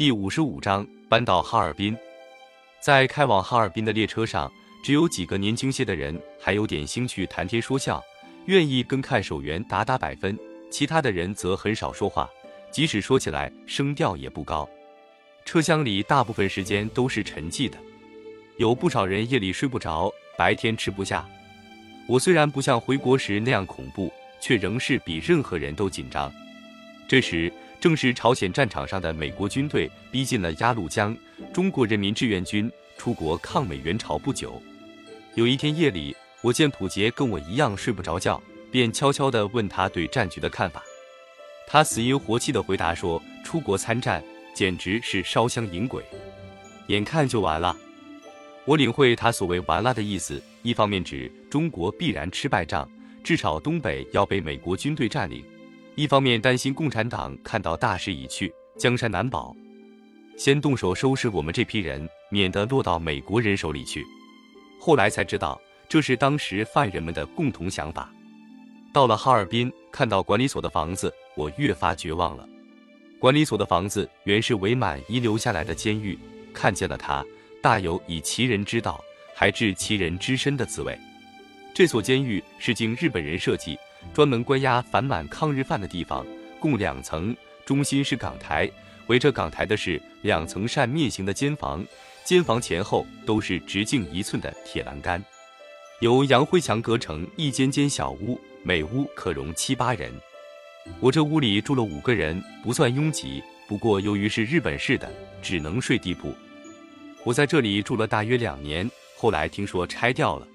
第五十五章搬到哈尔滨，在开往哈尔滨的列车上，只有几个年轻些的人还有点兴趣谈天说笑，愿意跟看守员打打百分。其他的人则很少说话，即使说起来，声调也不高。车厢里大部分时间都是沉寂的，有不少人夜里睡不着，白天吃不下。我虽然不像回国时那样恐怖，却仍是比任何人都紧张。这时。正是朝鲜战场上的美国军队逼近了鸭绿江，中国人民志愿军出国抗美援朝不久。有一天夜里，我见普杰跟我一样睡不着觉，便悄悄地问他对战局的看法。他死阴活气地回答说：“出国参战简直是烧香引鬼，眼看就完了。”我领会他所谓“完了”的意思，一方面指中国必然吃败仗，至少东北要被美国军队占领。一方面担心共产党看到大势已去，江山难保，先动手收拾我们这批人，免得落到美国人手里去。后来才知道，这是当时犯人们的共同想法。到了哈尔滨，看到管理所的房子，我越发绝望了。管理所的房子原是伪满遗留下来的监狱，看见了它，大有以其人之道，还治其人之身的滋味。这所监狱是经日本人设计。专门关押反满抗日犯的地方，共两层，中心是港台，围着港台的是两层扇面形的监房，监房前后都是直径一寸的铁栏杆，由洋灰墙隔成一间间小屋，每屋可容七八人。我这屋里住了五个人，不算拥挤，不过由于是日本式的，只能睡地铺。我在这里住了大约两年，后来听说拆掉了。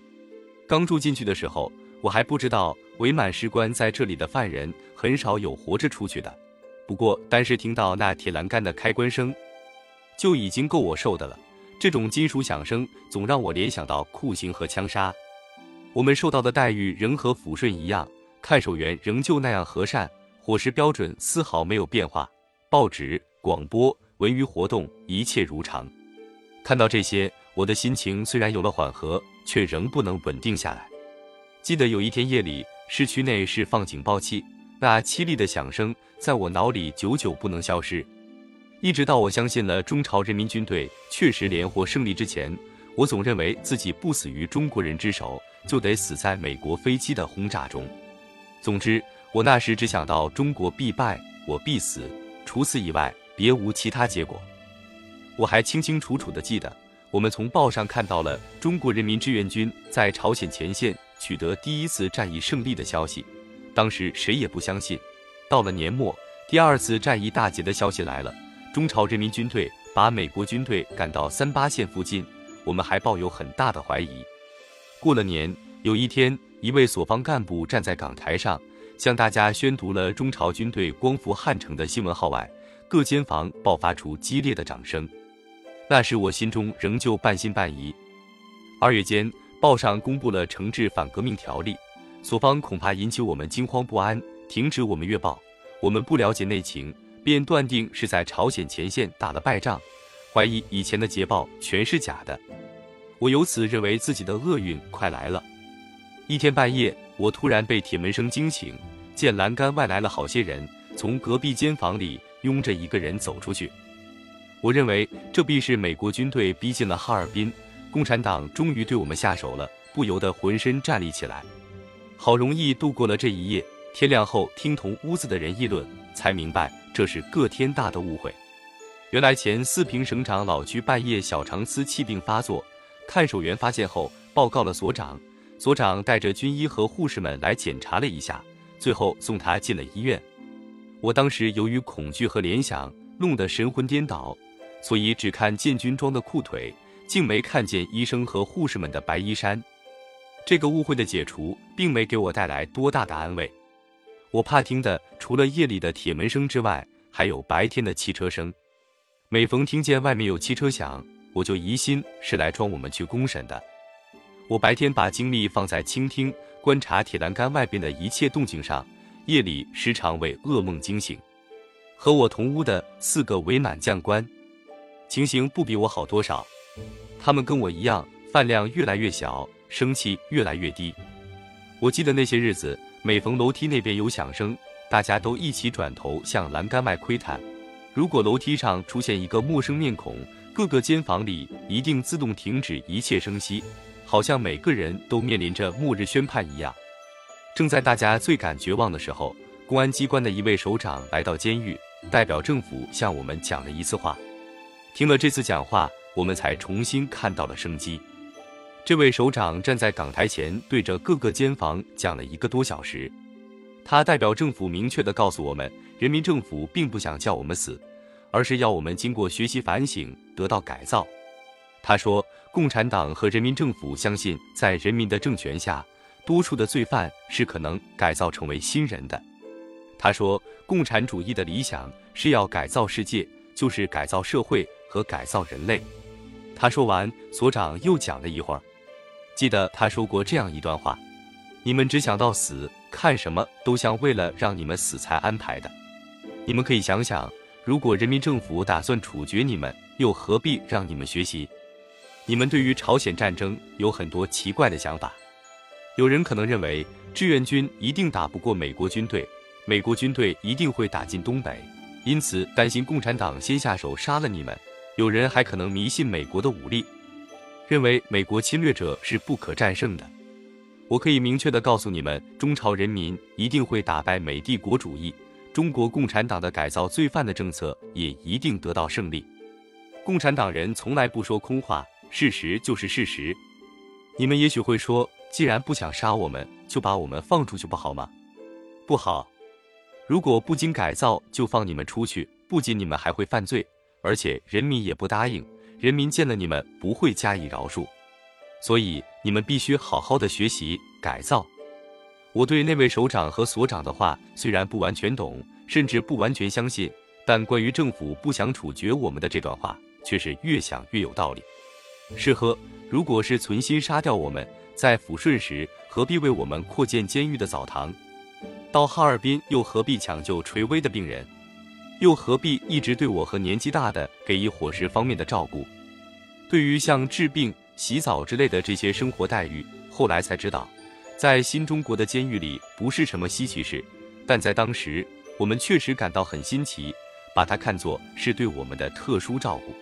刚住进去的时候。我还不知道伪满士官在这里的犯人很少有活着出去的，不过单是听到那铁栏杆的开关声，就已经够我受的了。这种金属响声总让我联想到酷刑和枪杀。我们受到的待遇仍和抚顺一样，看守员仍旧那样和善，伙食标准丝毫没有变化。报纸、广播、文娱活动一切如常。看到这些，我的心情虽然有了缓和，却仍不能稳定下来。记得有一天夜里，市区内是放警报器，那凄厉的响声在我脑里久久不能消失。一直到我相信了中朝人民军队确实连获胜利之前，我总认为自己不死于中国人之手，就得死在美国飞机的轰炸中。总之，我那时只想到中国必败，我必死，除此以外别无其他结果。我还清清楚楚地记得，我们从报上看到了中国人民志愿军在朝鲜前线。取得第一次战役胜利的消息，当时谁也不相信。到了年末，第二次战役大捷的消息来了，中朝人民军队把美国军队赶到三八线附近，我们还抱有很大的怀疑。过了年，有一天，一位所方干部站在港台上，向大家宣读了中朝军队光复汉城的新闻号外，各间房爆发出激烈的掌声。那时我心中仍旧半信半疑。二月间。报上公布了惩治反革命条例，所方恐怕引起我们惊慌不安，停止我们阅报。我们不了解内情，便断定是在朝鲜前线打了败仗，怀疑以前的捷报全是假的。我由此认为自己的厄运快来了。一天半夜，我突然被铁门声惊醒，见栏杆外来了好些人，从隔壁间房里拥着一个人走出去。我认为这必是美国军队逼近了哈尔滨。共产党终于对我们下手了，不由得浑身站立起来。好容易度过了这一夜，天亮后听同屋子的人议论，才明白这是个天大的误会。原来前四平省长老居半夜小肠丝气病发作，看守员发现后报告了所长，所长带着军医和护士们来检查了一下，最后送他进了医院。我当时由于恐惧和联想，弄得神魂颠倒，所以只看见军装的裤腿。竟没看见医生和护士们的白衣衫，这个误会的解除，并没给我带来多大的安慰。我怕听的除了夜里的铁门声之外，还有白天的汽车声。每逢听见外面有汽车响，我就疑心是来装我们去公审的。我白天把精力放在倾听、观察铁栏杆外边的一切动静上，夜里时常为噩梦惊醒。和我同屋的四个伪满将官，情形不比我好多少。他们跟我一样，饭量越来越小，生气越来越低。我记得那些日子，每逢楼梯那边有响声，大家都一起转头向栏杆外窥探。如果楼梯上出现一个陌生面孔，各个间房里一定自动停止一切声息，好像每个人都面临着末日宣判一样。正在大家最感绝望的时候，公安机关的一位首长来到监狱，代表政府向我们讲了一次话。听了这次讲话，我们才重新看到了生机。这位首长站在港台前，对着各个监房讲了一个多小时。他代表政府明确地告诉我们，人民政府并不想叫我们死，而是要我们经过学习反省，得到改造。他说，共产党和人民政府相信，在人民的政权下。多数的罪犯是可能改造成为新人的。他说，共产主义的理想是要改造世界，就是改造社会和改造人类。他说完，所长又讲了一会儿。记得他说过这样一段话：你们只想到死，看什么都像为了让你们死才安排的。你们可以想想，如果人民政府打算处决你们，又何必让你们学习？你们对于朝鲜战争有很多奇怪的想法。有人可能认为志愿军一定打不过美国军队，美国军队一定会打进东北，因此担心共产党先下手杀了你们。有人还可能迷信美国的武力，认为美国侵略者是不可战胜的。我可以明确的告诉你们，中朝人民一定会打败美帝国主义，中国共产党的改造罪犯的政策也一定得到胜利。共产党人从来不说空话，事实就是事实。你们也许会说。既然不想杀我们，就把我们放出去不好吗？不好。如果不经改造就放你们出去，不仅你们还会犯罪，而且人民也不答应。人民见了你们不会加以饶恕，所以你们必须好好的学习改造。我对那位首长和所长的话虽然不完全懂，甚至不完全相信，但关于政府不想处决我们的这段话，却是越想越有道理。是呵，如果是存心杀掉我们。在抚顺时，何必为我们扩建监狱的澡堂？到哈尔滨又何必抢救垂危的病人？又何必一直对我和年纪大的给予伙食方面的照顾？对于像治病、洗澡之类的这些生活待遇，后来才知道，在新中国的监狱里不是什么稀奇事，但在当时我们确实感到很新奇，把它看作是对我们的特殊照顾。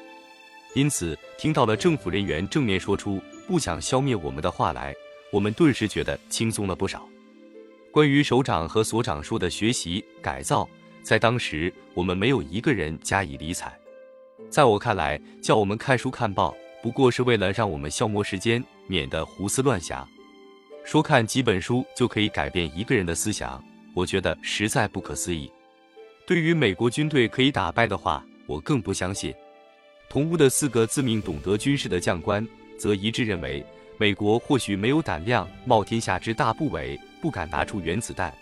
因此，听到了政府人员正面说出。不想消灭我们的话来，我们顿时觉得轻松了不少。关于首长和所长说的学习改造，在当时我们没有一个人加以理睬。在我看来，叫我们看书看报，不过是为了让我们消磨时间，免得胡思乱想。说看几本书就可以改变一个人的思想，我觉得实在不可思议。对于美国军队可以打败的话，我更不相信。同屋的四个自命懂得军事的将官。则一致认为，美国或许没有胆量冒天下之大不韪，不敢拿出原子弹。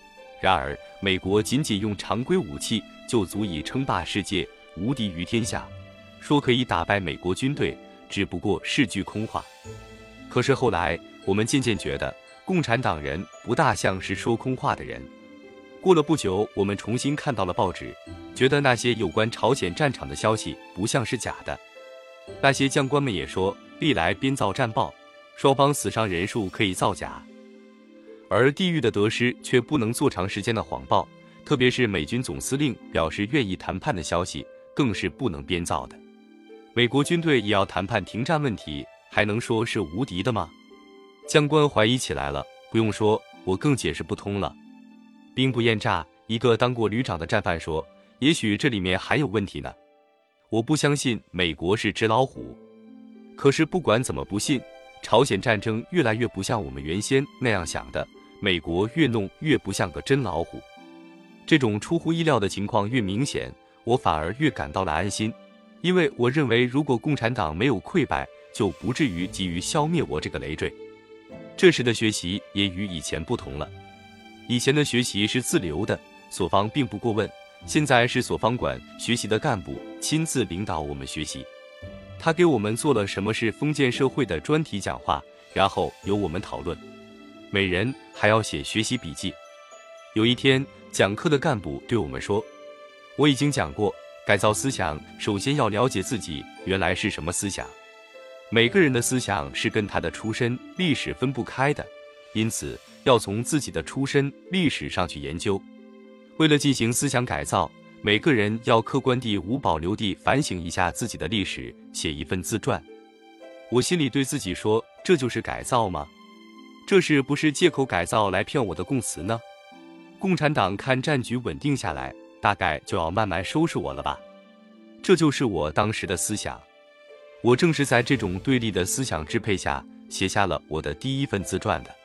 然而，美国仅仅用常规武器就足以称霸世界，无敌于天下。说可以打败美国军队，只不过是句空话。可是后来，我们渐渐觉得，共产党人不大像是说空话的人。过了不久，我们重新看到了报纸，觉得那些有关朝鲜战场的消息不像是假的。那些将官们也说。历来编造战报，双方死伤人数可以造假，而地狱的得失却不能做长时间的谎报。特别是美军总司令表示愿意谈判的消息，更是不能编造的。美国军队也要谈判停战问题，还能说是无敌的吗？将官怀疑起来了。不用说，我更解释不通了。兵不厌诈，一个当过旅长的战犯说：“也许这里面还有问题呢。”我不相信美国是纸老虎。可是不管怎么不信，朝鲜战争越来越不像我们原先那样想的，美国越弄越不像个真老虎。这种出乎意料的情况越明显，我反而越感到了安心，因为我认为如果共产党没有溃败，就不至于急于消灭我这个累赘。这时的学习也与以前不同了，以前的学习是自留的，所方并不过问，现在是所方管学习的干部亲自领导我们学习。他给我们做了什么是封建社会的专题讲话，然后由我们讨论，每人还要写学习笔记。有一天，讲课的干部对我们说：“我已经讲过，改造思想首先要了解自己原来是什么思想。每个人的思想是跟他的出身历史分不开的，因此要从自己的出身历史上去研究。为了进行思想改造，每个人要客观地、无保留地反省一下自己的历史，写一份自传。我心里对自己说：“这就是改造吗？这是不是借口改造来骗我的供词呢？”共产党看战局稳定下来，大概就要慢慢收拾我了吧？这就是我当时的思想。我正是在这种对立的思想支配下，写下了我的第一份自传的。